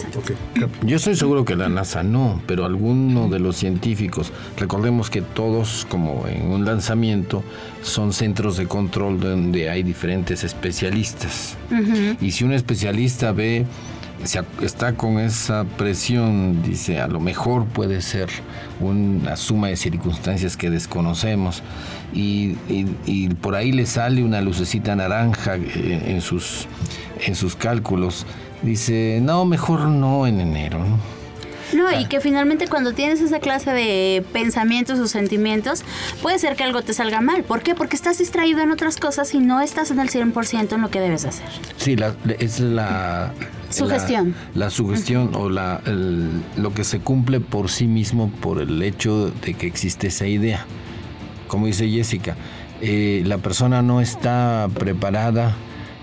Yo estoy seguro que la NASA no, pero alguno de los científicos, recordemos que todos, como en un lanzamiento, son centros de control donde hay diferentes especialistas. Y si un especialista ve, se está con esa presión, dice, a lo mejor puede ser una suma de circunstancias que desconocemos. Y, y- y por ahí le sale una lucecita naranja eh, en sus, en sus cálculos. Dice, no, mejor no en enero. ¿no? No, y que finalmente cuando tienes esa clase de pensamientos o sentimientos, puede ser que algo te salga mal. ¿Por qué? Porque estás distraído en otras cosas y no estás en el 100% en lo que debes hacer. Sí, la- es la... Sugestión. La, la sugestión o la, el- lo que se cumple por sí mismo por el hecho de que existe esa idea. Como dice Jessica, eh, la persona no está preparada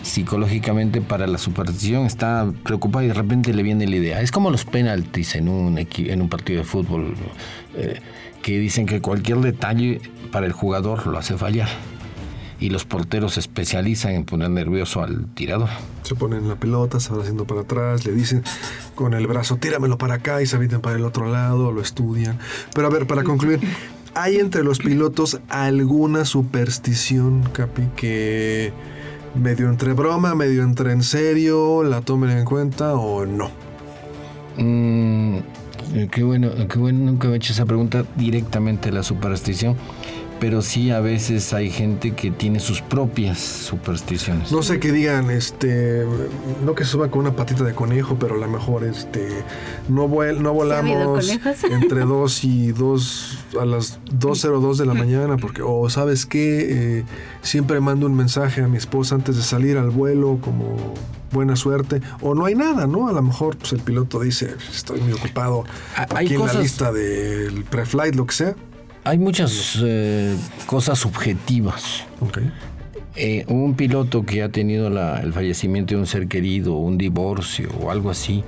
psicológicamente para la superstición, está preocupada y de repente le viene la idea. Es como los penaltis en un, en un partido de fútbol, eh, que dicen que cualquier detalle para el jugador lo hace fallar. Y los porteros se especializan en poner nervioso al tirador. Se ponen la pelota, se van haciendo para atrás, le dicen con el brazo, tíramelo para acá y se avientan para el otro lado, lo estudian. Pero a ver, para concluir, ¿hay entre los pilotos alguna superstición, Capi, que medio entre broma, medio entre en serio, la tomen en cuenta o no? Mm, eh, qué bueno, qué bueno, nunca me he hecho esa pregunta directamente a la superstición, pero sí a veces hay gente que tiene sus propias supersticiones. No sé qué digan, este, no que suban con una patita de conejo, pero a lo mejor, este, no, vuel- no volamos entre 2 y 2 a las 2.02 de la mañana, porque, o sabes qué, Eh, siempre mando un mensaje a mi esposa antes de salir al vuelo, como buena suerte, o no hay nada, ¿no? A lo mejor, pues el piloto dice, estoy muy ocupado Ah, hay aquí en la lista del pre-flight, lo que sea. Hay muchas eh, cosas subjetivas. Eh, un piloto que ha tenido la- el fallecimiento de un ser querido, un divorcio o algo así,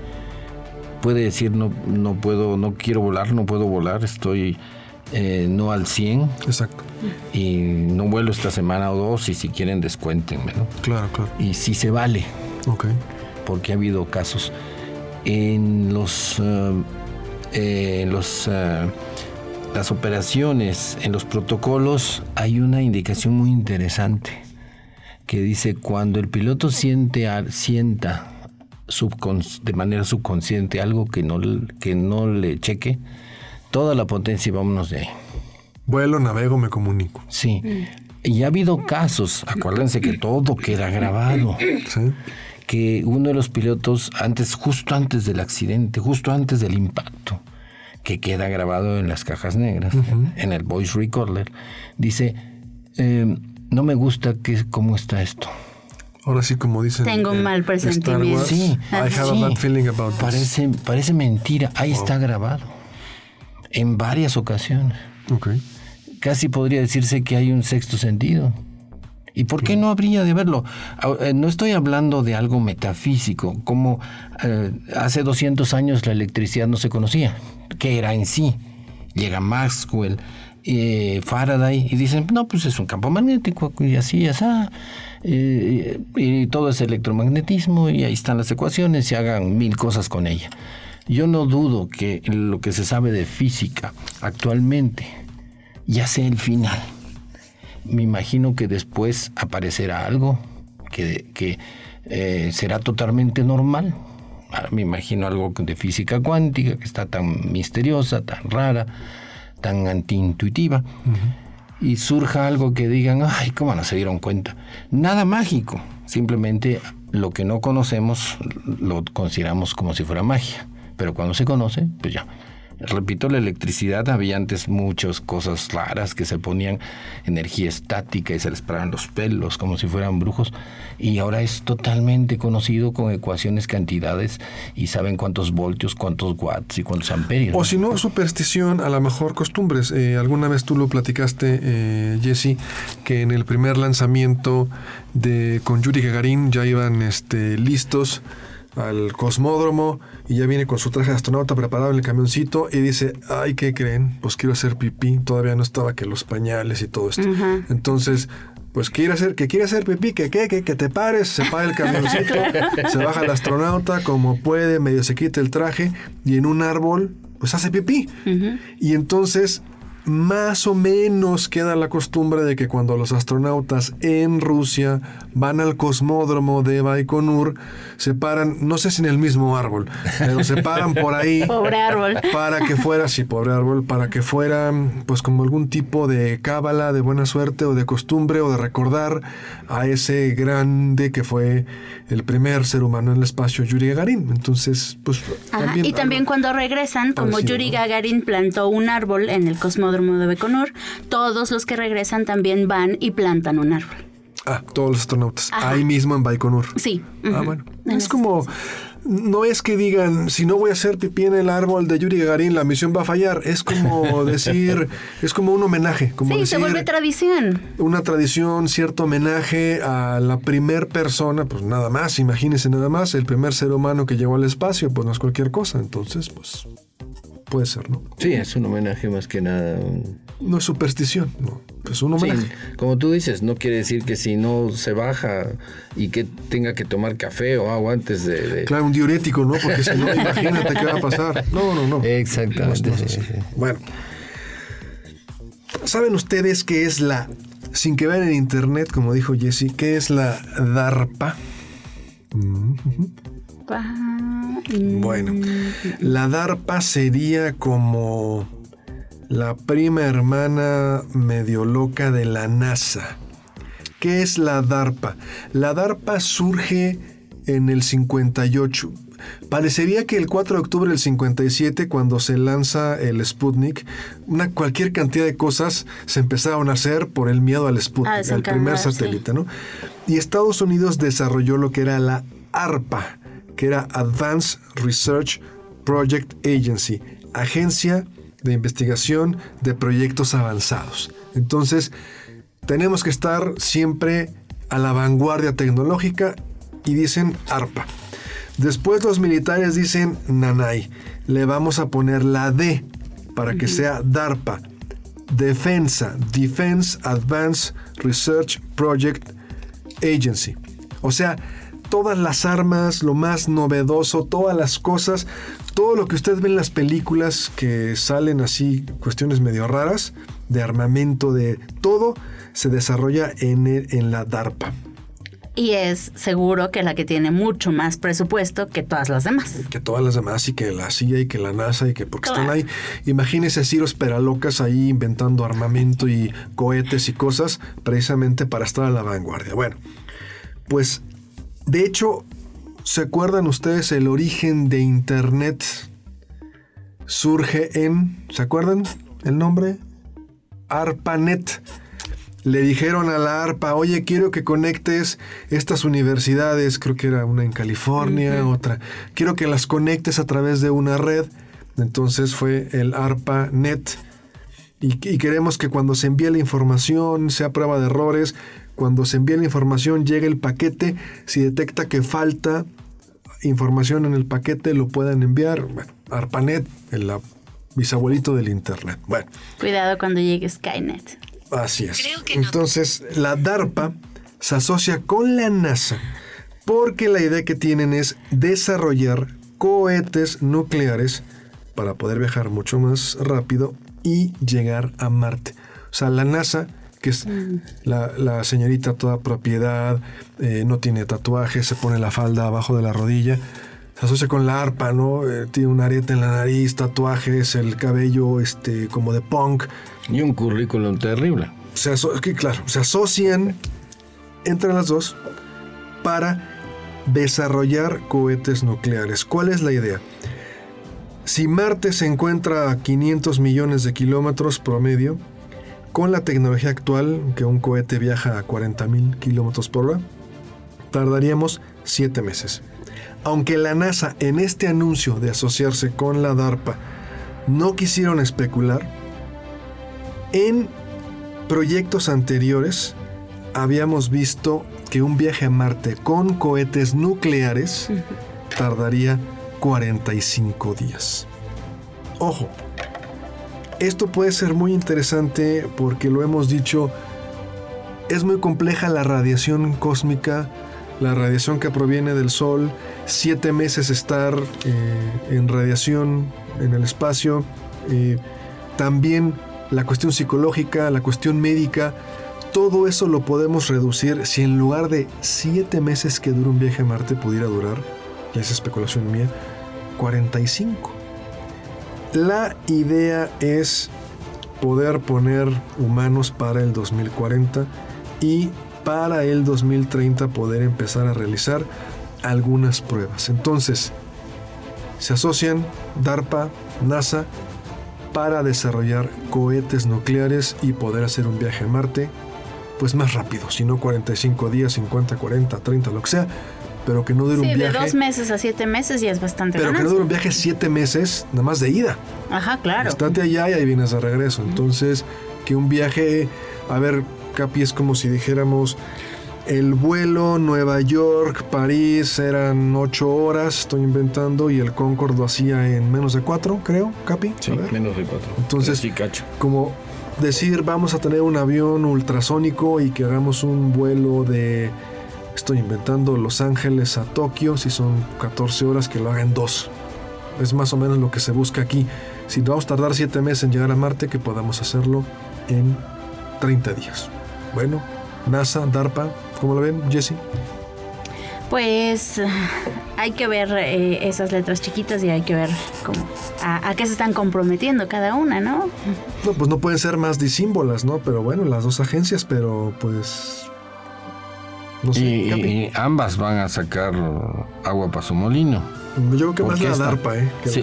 puede decir no, no puedo, no quiero volar, no puedo volar, estoy eh, no al 100 Exacto. y no vuelo esta semana o dos y si quieren descuéntenme, ¿no? Claro, claro. Y sí se vale, Ok. porque ha habido casos. En los, eh, eh, los, eh, las operaciones, en los protocolos, hay una indicación muy interesante que dice cuando el piloto siente, sienta de manera subconsciente algo que no, que no le cheque, toda la potencia y vámonos de ahí. Vuelo, navego, me comunico. Sí. Y ha habido casos, acuérdense que todo queda grabado ¿Sí? que uno de los pilotos, antes, justo antes del accidente, justo antes del impacto, que queda grabado en las cajas negras, en el voice recorder, dice, eh, no me gusta que, cómo está esto. Ahora sí, como dicen. Tengo un en mal presentimiento. Wars, Sí, I have sí. a bad feeling about this. Parece, parece mentira, ahí está grabado, en varias ocasiones. Ok. Casi podría decirse que hay un sexto sentido. ¿Y por qué no habría de verlo? Eh, No estoy hablando de algo metafísico, como eh, hace 200 años la electricidad no se conocía, qué era en sí. Llega Maxwell, eh, Faraday y dicen, no, pues es un campo magnético y así, así. eh, y todo es electromagnetismo y ahí están las ecuaciones y hagan mil cosas con ella. Yo no dudo que lo que se sabe de física actualmente ya sea el final. Me imagino que después aparecerá algo que, que, eh, será totalmente normal. Me imagino algo de física cuántica que está tan misteriosa, tan rara, tan antiintuitiva. Y surja algo que digan, ay, ¿cómo no se dieron cuenta? Nada mágico, simplemente lo que no conocemos lo consideramos como si fuera magia. Pero cuando se conoce, pues ya, Repito, la electricidad había antes muchas cosas raras que se ponían energía estática y se les paraban los pelos como si fueran brujos y ahora es totalmente conocido con ecuaciones, cantidades y saben cuántos voltios, cuántos watts y cuántos amperios. O si no, superstición, a lo mejor costumbres. Eh, alguna vez tú lo platicaste, eh, Jesse, que en el primer lanzamiento de con Yuri Gagarin ya iban este, listos al cosmódromo y ya viene con su traje de astronauta preparado en el camioncito y dice, ay, ¿qué creen? Pues quiero hacer pipí. Todavía no estaba que los pañales y todo esto. Entonces, pues quiere hacer, que quiere hacer pipí, que qué, que, que te pares, se para el camioncito, se baja el astronauta como puede, medio se quita el traje y en un árbol, pues hace pipí. Y entonces más o menos queda la costumbre de que cuando los astronautas en Rusia van al cosmódromo de Baikonur, se paran, no sé si en el mismo árbol, pero se paran por ahí. Pobre árbol. Para que fuera, sí, pobre árbol, para que fuera pues como algún tipo de cábala, de buena suerte o de costumbre o de recordar a ese grande que fue el primer ser humano en el espacio, Yuri Gagarin. Entonces, pues... y también cuando regresan, como Yuri Gagarin plantó un árbol en el cosmódromo de Baikonur, todos los que regresan también van y plantan un árbol. Ah, todos los astronautas. Ahí mismo en Baikonur. Sí. Ah, bueno. Es como no es que digan, si no voy a hacer pipí en el árbol de Yuri Gagarin, la misión va a fallar. Es como decir, es como un homenaje. Como sí, se vuelve tradición. Una tradición, cierto homenaje a la primer persona, pues nada más, imagínense nada más, el primer ser humano que llegó al espacio, pues no es cualquier cosa. Entonces, pues puede ser, ¿no? Sí, es un homenaje más que nada. No es superstición, no. Es un homenaje. como tú dices, no quiere decir que si no se baja y que tenga que tomar café o agua antes de. Claro, un diurético, ¿no? Porque si no, imagínate qué va a pasar. No, no, no. Exactamente. bueno. ¿Saben ustedes qué es la. Sin que vean en internet, como dijo Jesse, ¿qué es la DARPA? Bueno, la DARPA sería como la prima hermana medio loca de la NASA. ¿Qué es la DARPA? La DARPA surge en el 58. Parecería que el 4 de octubre del 57, cuando se lanza el Sputnik, una, cualquier cantidad de cosas se empezaron a hacer por el miedo al Sputnik, al primer satélite, ¿no? Y Estados Unidos desarrolló lo que era la ARPA, que era Advanced Research Project Agency, agencia de investigación de proyectos avanzados. Entonces, tenemos que estar siempre a la vanguardia tecnológica y dicen ARPA. Después los militares dicen Nanay. Le vamos a poner la D para que sea DARPA. Defensa, Defense Advanced Research Project Agency. O sea, todas las armas, lo más novedoso, todas las cosas, todo lo que usted ve en las películas que salen así, cuestiones medio raras, de armamento, de todo, se desarrolla en, en la DARPA. Y es seguro que la que tiene mucho más presupuesto que todas las demás. Que todas las demás y que la CIA y que la NASA y que porque están ahí. Imagínese Ciros Peralocas ahí inventando armamento y cohetes y cosas precisamente para estar a la vanguardia. Bueno, pues de hecho, ¿se acuerdan ustedes el origen de Internet? Surge en, ¿se acuerdan el nombre? ARPANET. Le dijeron a la ARPA, oye, quiero que conectes estas universidades, creo que era una en California, otra, quiero que las conectes a través de una red. Entonces fue el ARPANET. Y, y queremos que cuando se envíe la información, sea prueba de errores, cuando se envía la información, llega el paquete. Si detecta que falta información en el paquete, lo puedan enviar. Bueno, ARPANET, el bisabuelito del Internet. Bueno. Cuidado cuando llegue Skynet. Así es. Entonces, la DARPA se asocia con la NASA porque la idea que tienen es desarrollar cohetes nucleares para poder viajar mucho más rápido y llegar a Marte. O sea, la NASA que es la, señorita toda propiedad, eh, no tiene tatuajes, se pone la falda abajo de la rodilla, se asocia con la arpa, ¿no? Eh, tiene un arete en la nariz, tatuajes, el cabello este, como de punk. Y un currículum terrible. Se claro, se asocian entre las dos para desarrollar cohetes nucleares. ¿Cuál es la idea? Si Marte se encuentra a 500 millones de kilómetros promedio, con la tecnología actual, que un cohete viaja a 40 mil kilómetros por hora, tardaríamos 7 meses. Aunque la NASA en este anuncio de asociarse con la DARPA no quisieron especular, en proyectos anteriores habíamos visto que un viaje a Marte con cohetes nucleares tardaría 45 días. Ojo, esto puede ser muy interesante porque lo hemos dicho, es muy compleja la radiación cósmica, la radiación que proviene del Sol, siete meses estar eh, en radiación en el espacio, eh, también la cuestión psicológica, la cuestión médica, todo eso lo podemos reducir si en lugar de siete meses que dura un viaje a Marte pudiera durar, ya es especulación mía, 45. La idea es poder poner humanos para el 2040 y para el 2030 poder empezar a realizar algunas pruebas. Entonces, se asocian DARPA, NASA, para desarrollar cohetes nucleares y poder hacer un viaje a Marte, pues más rápido, si no 45 días, 50, 40, 30, lo que sea, pero que no dure un viaje. de dos meses a siete meses ya es bastante Pero que no dure un viaje siete meses, nada más de ida. Ajá, claro. Estate allá y ahí vienes de regreso. Entonces, que un viaje, a ver, Capi, es como si dijéramos, el vuelo Nueva York, París eran ocho horas, estoy inventando, y el Concorde lo hacía en menos de cuatro, creo, Capi. Sí, menos de cuatro. Entonces, como decir, vamos a tener un avión ultrasónico y que hagamos un vuelo de, estoy inventando, Los Ángeles a Tokio, si son 14 horas, que lo hagan dos. Es más o menos lo que se busca aquí. Si vamos a tardar siete meses en llegar a Marte, que podamos hacerlo en 30 días. Bueno, NASA, DARPA, ¿cómo lo ven, Jesse? Pues hay que ver eh, esas letras chiquitas y hay que ver cómo, a, qué se están comprometiendo cada una, ¿no? No, pues no pueden ser más disímbolas, ¿no? Pero bueno, las dos agencias, pero pues... No sé, y, ambas van a sacar agua para su molino. Yo creo que más la DARPA, ¿eh? Sí,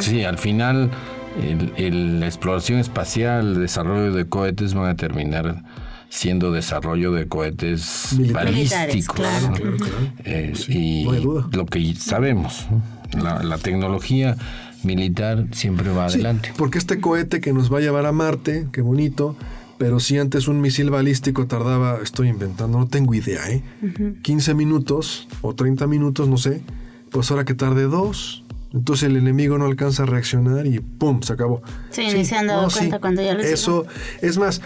sí, al final la exploración espacial, el desarrollo de cohetes van a terminar siendo desarrollo de cohetes balísticos. Eh, y lo que sabemos, la, tecnología militar siempre va adelante. Porque este cohete que nos va a llevar a Marte, qué bonito, pero si antes un misil balístico tardaba, estoy inventando, no tengo idea, ¿eh? 15 minutos o 30 minutos, no sé, pues ahora que tarde dos, entonces el enemigo no alcanza a reaccionar y ¡pum! se acabó. Sí, ni se han dado cuenta cuando ya lo Eso, es más,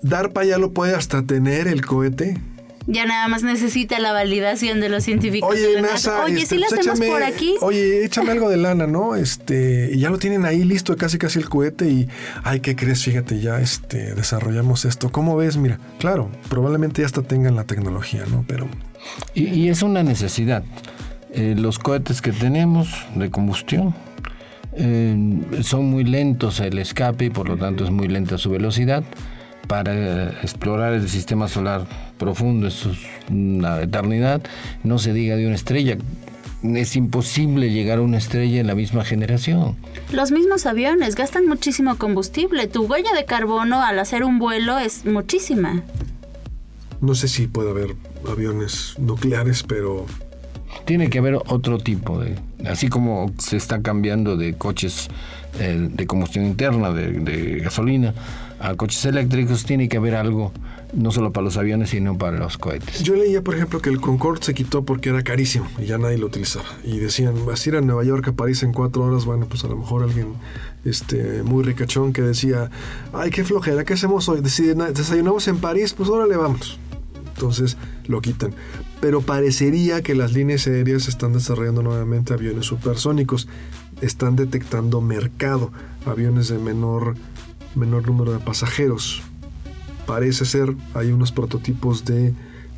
DARPA ya lo puede hasta tener el cohete. Ya nada más necesita la validación de los científicos. Oye, NASA, oye, este, si lo pues hacemos por aquí. Oye, échame algo de lana, ¿no? Este, y ya lo tienen ahí listo, casi casi el cohete y, ay, ¿qué crees? Fíjate, ya este, desarrollamos esto. ¿Cómo ves? Mira, claro, probablemente ya hasta tengan la tecnología, ¿no? Pero... Y, es una necesidad. Eh, los cohetes que tenemos de combustión eh, son muy lentos el escape y por lo tanto es muy lenta su velocidad para explorar el sistema solar profundo, eso es una eternidad, no se diga de una estrella. Es imposible llegar a una estrella en la misma generación. Los mismos aviones gastan muchísimo combustible. Tu huella de carbono al hacer un vuelo es muchísima. No sé si puede haber aviones nucleares, pero tiene que haber otro tipo de, así como se está cambiando de coches eh, de combustión interna, de, gasolina, a coches eléctricos, tiene que haber algo, no solo para los aviones, sino para los cohetes. Yo leía, por ejemplo, que el Concorde se quitó porque era carísimo y ya nadie lo utilizaba. Y decían, vas a ir a Nueva York, a París en cuatro horas, bueno, pues a lo mejor alguien este, muy ricachón que decía, ay, qué flojera, ¿qué hacemos hoy? Desayunamos en París, pues órale, vamos. Entonces lo quitan. Pero parecería que las líneas aéreas están desarrollando nuevamente aviones supersónicos. Están detectando mercado, aviones de menor, menor número de pasajeros. Parece ser, hay unos prototipos de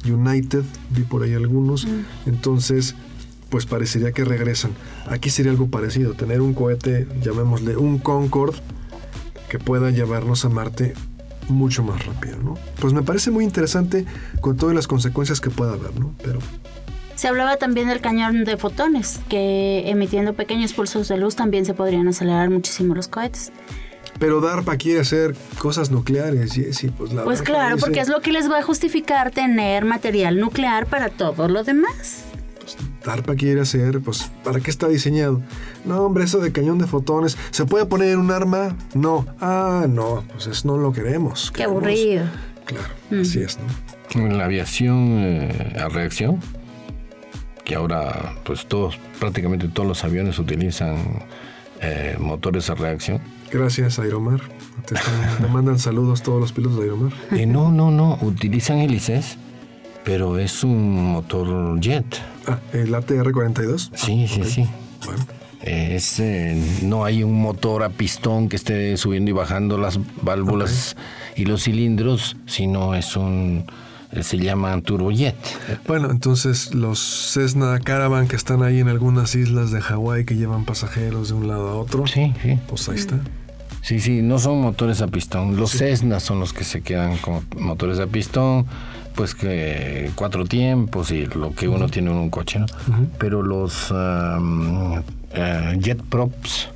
United, vi por ahí algunos. Mm. Entonces, pues parecería que regresan. Aquí sería algo parecido, tener un cohete, llamémosle un Concorde, que pueda llevarnos a Marte mucho más rápido, ¿no? Pues me parece muy interesante con todas las consecuencias que pueda haber, ¿no? Pero Se hablaba también del cañón de fotones, que emitiendo pequeños pulsos de luz también se podrían acelerar muchísimo los cohetes. Pero DARPA quiere hacer cosas nucleares, Jessy. Pues, la pues claro, dice, porque es lo que les va a justificar tener material nuclear para todo lo demás. DARPA quiere hacer, pues, ¿para qué está diseñado? No, hombre, eso de cañón de fotones, ¿se puede poner en un arma? No. Ah, no, pues eso no lo queremos. Qué Queremos- aburrido. Claro, así es, ¿no? En la aviación eh, a reacción, que ahora pues todos, prácticamente todos los aviones utilizan eh, motores a reacción. Gracias, Aeromar. Te, están- te mandan saludos todos los pilotos de Aeromar. Eh, no, no, no, utilizan hélices, pero es un motor jet. Ah, el ATR-42. Sí, sí, sí. Bueno, Es, eh, no hay un motor a pistón que esté subiendo y bajando las válvulas y los cilindros, sino es un, eh, se llama turbojet. Bueno, entonces los Cessna Caravan que están ahí en algunas islas de Hawái que llevan pasajeros de un lado a otro, Sí, sí. pues ahí está. Sí, sí, no son motores a pistón. Los Cessna son los que se quedan con motores a pistón, pues que cuatro tiempos y lo que uno tiene en un coche, ¿no? Pero los um, eh, jet props,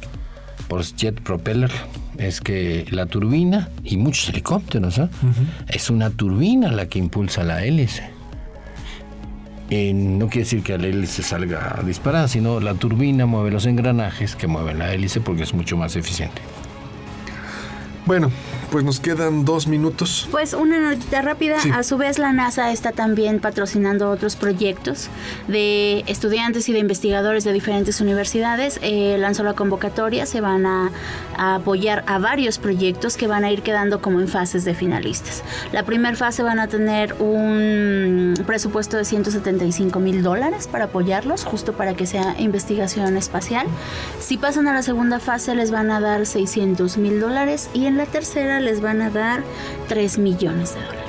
por jet propeller, es que la turbina, y muchos helicópteros, ¿eh? es una turbina la que impulsa la hélice. Eh, no quiere decir que la hélice salga disparada, sino la turbina mueve los engranajes que mueven la hélice porque es mucho más eficiente. Bueno, pues nos quedan dos minutos. Pues una notita rápida, Sí. a su vez la NASA está también patrocinando otros proyectos de estudiantes y de investigadores de diferentes universidades. Eh, lanzó la convocatoria, se van a, a apoyar a varios proyectos que van a ir quedando como en fases de finalistas. La primera fase van a tener un presupuesto de 175 mil dólares para apoyarlos, justo para que sea investigación espacial. Si pasan a la segunda fase les van a dar 600 mil dólares y en la tercera les van a dar 3 millones de dólares.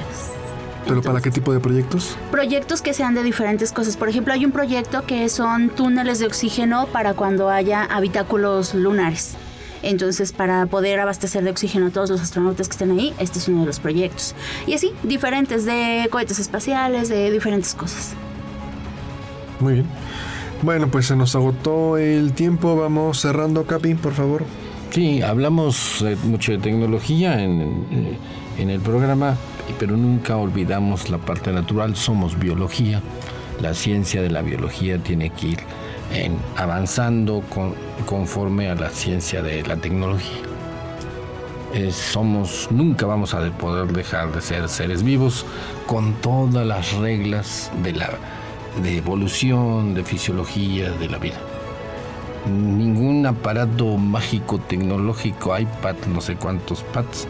¿Pero para qué tipo de proyectos? Proyectos que sean de diferentes cosas. Por ejemplo, hay un proyecto que son túneles de oxígeno para cuando haya habitáculos lunares. Entonces, para poder abastecer de oxígeno a todos los astronautas que estén ahí, este es uno de los proyectos. Y así, diferentes de cohetes espaciales, de diferentes cosas. Muy bien. Bueno, pues se nos agotó el tiempo. Vamos cerrando, Capi, por favor. Sí, hablamos eh, mucho de tecnología en, eh, en el programa, pero nunca olvidamos la parte natural. Somos biología. La ciencia de la biología tiene que ir avanzando con- conforme a la ciencia de la tecnología. Somos, nunca vamos a poder dejar de ser seres vivos con todas las reglas de la de evolución, de fisiología de la vida ningún aparato mágico tecnológico, iPad, no sé cuántos pads,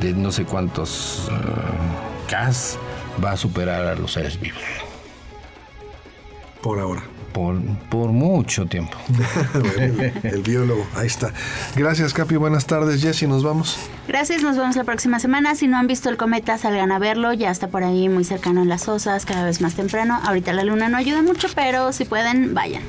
de no sé cuántos eh, Ks, va a superar a los seres vivos. Por ahora. Por, por mucho tiempo. Bueno, el biólogo, ahí está. Gracias, Capi. Buenas tardes, Jessy. Nos vamos. Gracias, nos vemos la próxima semana. Si no han visto el cometa, salgan a verlo. Ya está por ahí muy cercano en las osas, cada vez más temprano. Ahorita la luna no ayuda mucho, pero si pueden, vayan.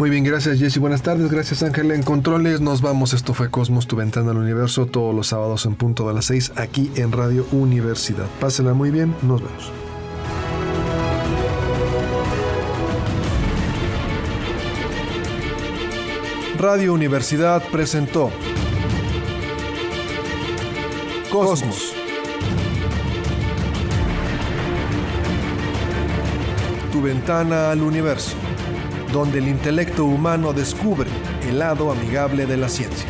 Muy bien, gracias Jessy. Buenas tardes, gracias Ángel en Controles. Nos vamos, esto fue Cosmos, tu ventana al universo, todos los sábados en punto de las 6 aquí en Radio Universidad. Pásela muy bien, nos vemos. Radio Universidad presentó Cosmos. Tu ventana al universo donde el intelecto humano descubre el lado amigable de la ciencia.